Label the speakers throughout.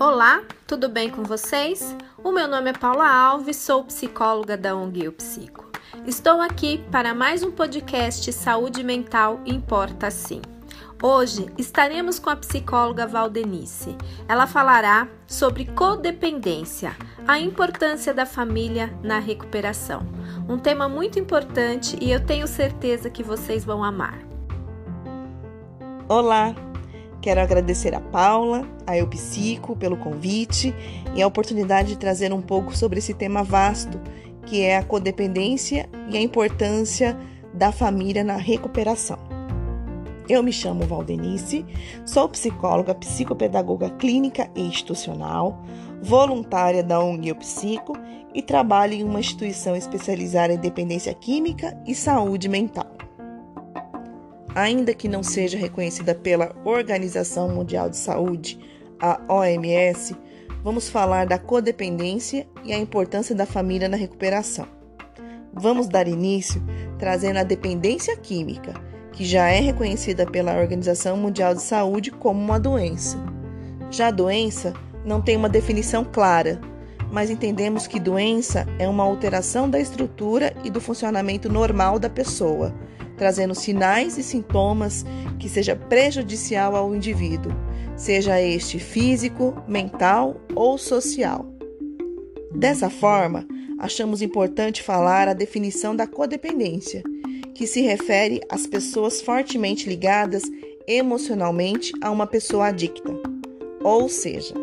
Speaker 1: Olá, tudo bem com vocês? O meu nome é Paula Alves, sou psicóloga da ONG Eu Psico. Estou aqui para mais um podcast Saúde Mental Importa Sim. Hoje estaremos com a psicóloga Valdenice. Ela falará sobre codependência, a importância da família na recuperação. Um tema muito importante e eu tenho certeza que vocês vão amar.
Speaker 2: Olá, Quero agradecer a Paula, a Eu Psico pelo convite e a oportunidade de trazer um pouco sobre esse tema vasto, que é a codependência e a importância da família na recuperação. Eu me chamo Valdenice, sou psicóloga, psicopedagoga clínica e institucional, voluntária da ONG Eu Psico e trabalho em uma instituição especializada em dependência química e saúde mental ainda que não seja reconhecida pela Organização Mundial de Saúde, a OMS, vamos falar da codependência e a importância da família na recuperação. Vamos dar início trazendo a dependência química, que já é reconhecida pela Organização Mundial de Saúde como uma doença. Já a doença não tem uma definição clara, mas entendemos que doença é uma alteração da estrutura e do funcionamento normal da pessoa trazendo sinais e sintomas que seja prejudicial ao indivíduo, seja este físico, mental ou social. Dessa forma, achamos importante falar a definição da codependência, que se refere às pessoas fortemente ligadas emocionalmente a uma pessoa adicta. Ou seja,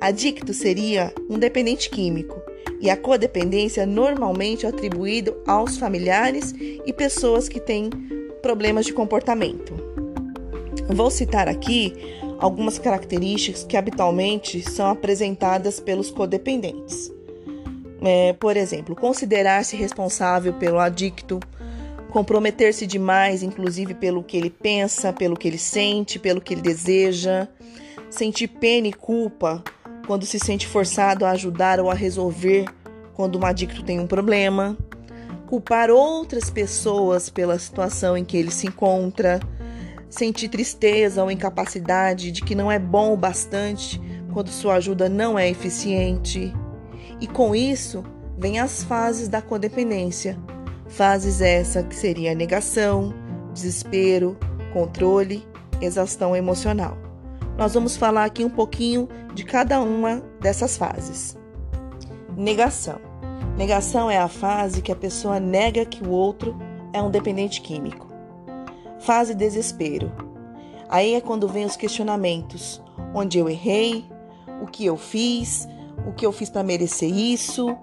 Speaker 2: adicto seria um dependente químico, e a codependência normalmente é atribuído aos familiares e pessoas que têm problemas de comportamento. Vou citar aqui algumas características que habitualmente são apresentadas pelos codependentes. É, por exemplo, considerar-se responsável pelo adicto, comprometer-se demais, inclusive pelo que ele pensa, pelo que ele sente, pelo que ele deseja, sentir pena e culpa quando se sente forçado a ajudar ou a resolver quando um adicto tem um problema, culpar outras pessoas pela situação em que ele se encontra, sentir tristeza ou incapacidade de que não é bom o bastante quando sua ajuda não é eficiente. E com isso vem as fases da codependência. Fases essa que seria negação, desespero, controle, exaustão emocional. Nós vamos falar aqui um pouquinho de cada uma dessas fases. Negação. Negação é a fase que a pessoa nega que o outro é um dependente químico. Fase desespero. Aí é quando vem os questionamentos: onde eu errei, o que eu fiz, o que eu fiz para merecer isso.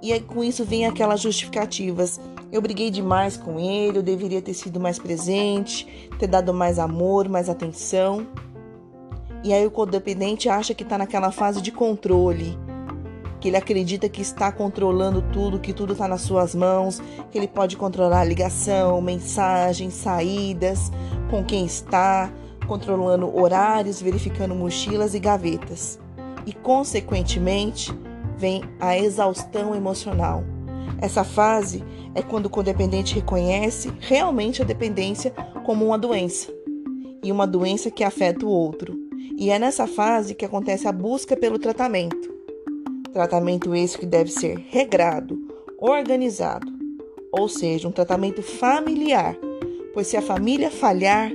Speaker 2: E aí, com isso vem aquelas justificativas. Eu briguei demais com ele, eu deveria ter sido mais presente, ter dado mais amor, mais atenção. E aí o codependente acha que está naquela fase de controle, que ele acredita que está controlando tudo, que tudo está nas suas mãos, que ele pode controlar ligação, mensagens, saídas, com quem está, controlando horários, verificando mochilas e gavetas. E, consequentemente, vem a exaustão emocional. Essa fase é quando o codependente reconhece realmente a dependência como uma doença e uma doença que afeta o outro e é nessa fase que acontece a busca pelo tratamento. Tratamento esse que deve ser regrado, organizado, ou seja, um tratamento familiar, pois se a família falhar,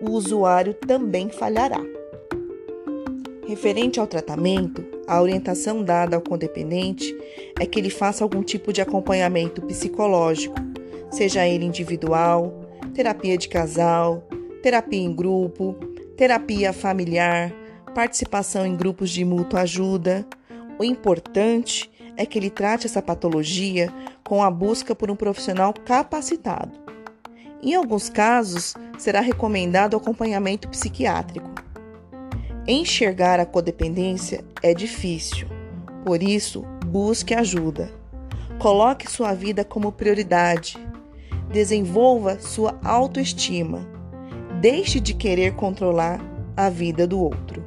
Speaker 2: o usuário também falhará. Referente ao tratamento, a orientação dada ao codependente é que ele faça algum tipo de acompanhamento psicológico, seja ele individual, terapia de casal, terapia em grupo, terapia familiar, participação em grupos de mútua ajuda. O importante é que ele trate essa patologia com a busca por um profissional capacitado. Em alguns casos, será recomendado acompanhamento psiquiátrico. Enxergar a codependência é difícil, por isso, busque ajuda. Coloque sua vida como prioridade. Desenvolva sua autoestima Deixe de querer controlar a vida do outro.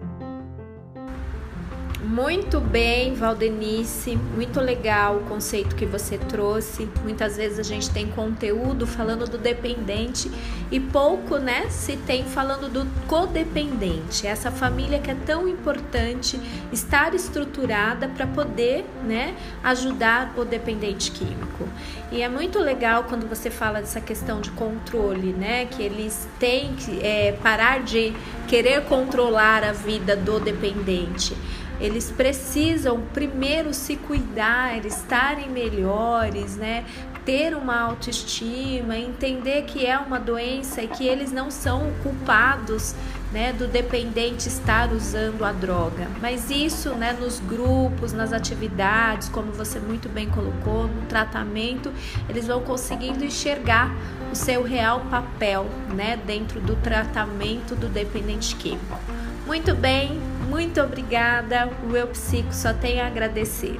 Speaker 1: Muito bem, Valdenice, muito legal o conceito que você trouxe. Muitas vezes a gente tem conteúdo falando do dependente e pouco, né, se tem falando do codependente. Essa família que é tão importante estar estruturada para poder, né, ajudar o dependente químico. E é muito legal quando você fala dessa questão de controle, né, que eles têm que é, parar de querer controlar a vida do dependente eles precisam primeiro se cuidar, estarem melhores, né? Ter uma autoestima, entender que é uma doença e que eles não são culpados né, do dependente estar usando a droga. Mas isso, né, nos grupos, nas atividades, como você muito bem colocou, no tratamento, eles vão conseguindo enxergar o seu real papel, né, dentro do tratamento do dependente químico. Muito bem, muito obrigada. O Eu Psico só tem a agradecer.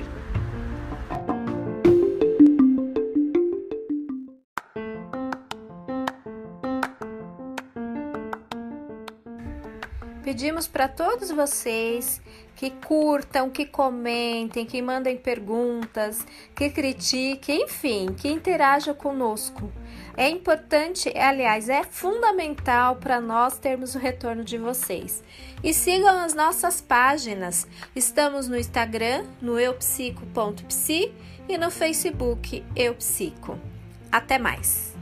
Speaker 1: Pedimos para todos vocês que curtam, que comentem, que mandem perguntas, que critiquem, enfim, que interajam conosco. É importante, aliás, é fundamental para nós termos o retorno de vocês. E sigam as nossas páginas. Estamos no Instagram, no eupsico.psi e no Facebook Eupsico. Até mais!